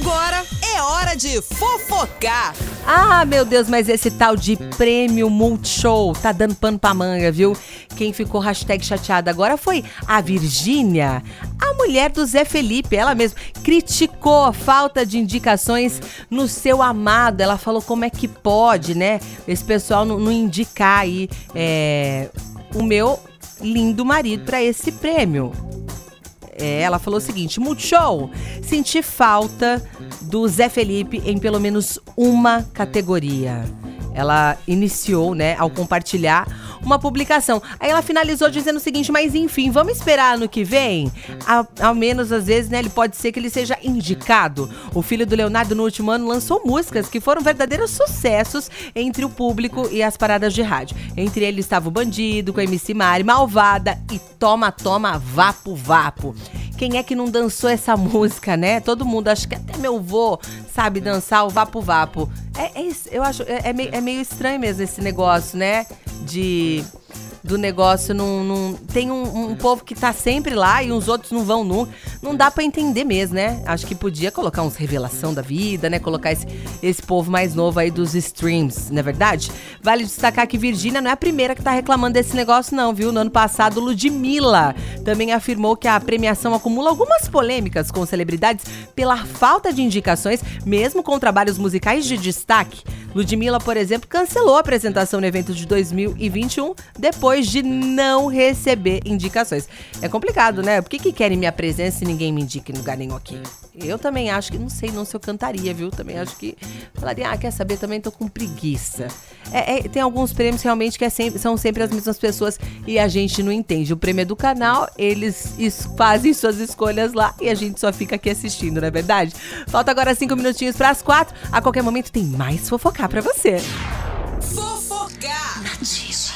Agora é hora de fofocar. Ah, meu Deus, mas esse tal de prêmio Multishow tá dando pano pra manga, viu? Quem ficou hashtag chateada agora foi a Virgínia, a mulher do Zé Felipe. Ela mesma criticou a falta de indicações no seu amado. Ela falou como é que pode, né? Esse pessoal não, não indicar aí é, o meu lindo marido para esse prêmio. É, ela falou o seguinte: Multishow, senti falta do Zé Felipe em pelo menos uma categoria. Ela iniciou, né, ao compartilhar uma publicação. Aí ela finalizou dizendo o seguinte: mas enfim, vamos esperar no que vem? Ao, ao, menos às vezes, né? Ele pode ser que ele seja indicado. O filho do Leonardo, no último ano, lançou músicas que foram verdadeiros sucessos entre o público e as paradas de rádio. Entre eles estava o Bandido, com a MC Mari, Malvada e Toma, Toma, Vapo, Vapo. Quem é que não dançou essa música, né? Todo mundo, acho que até meu vô sabe dançar o Vapo Vapo. É, é eu acho, é, é, meio, é meio estranho mesmo esse negócio, né? De do negócio não, não tem um, um, povo que tá sempre lá e os outros não vão nunca. Não dá para entender mesmo, né? Acho que podia colocar uns revelação da vida, né? Colocar esse, esse povo mais novo aí dos streams, não é verdade? Vale destacar que Virgínia não é a primeira que tá reclamando desse negócio não, viu? No ano passado, Ludmilla também afirmou que a premiação acumula algumas polêmicas com celebridades pela falta de indicações, mesmo com trabalhos musicais de destaque. Ludmilla, por exemplo, cancelou a apresentação no evento de 2021 depois de não receber indicações. É complicado, né? Por que, que querem minha presença e ninguém me indica em lugar nenhum aqui? Eu também acho que, não sei não se eu cantaria, viu? Também acho que falaria, ah, quer saber, também tô com preguiça. É, é, tem alguns prêmios realmente que é sempre, são sempre as mesmas pessoas e a gente não entende. O prêmio é do canal, eles fazem suas escolhas lá e a gente só fica aqui assistindo, não é verdade? Falta agora cinco minutinhos para as quatro. A qualquer momento tem mais fofocar para você. Fofocar! Notícia.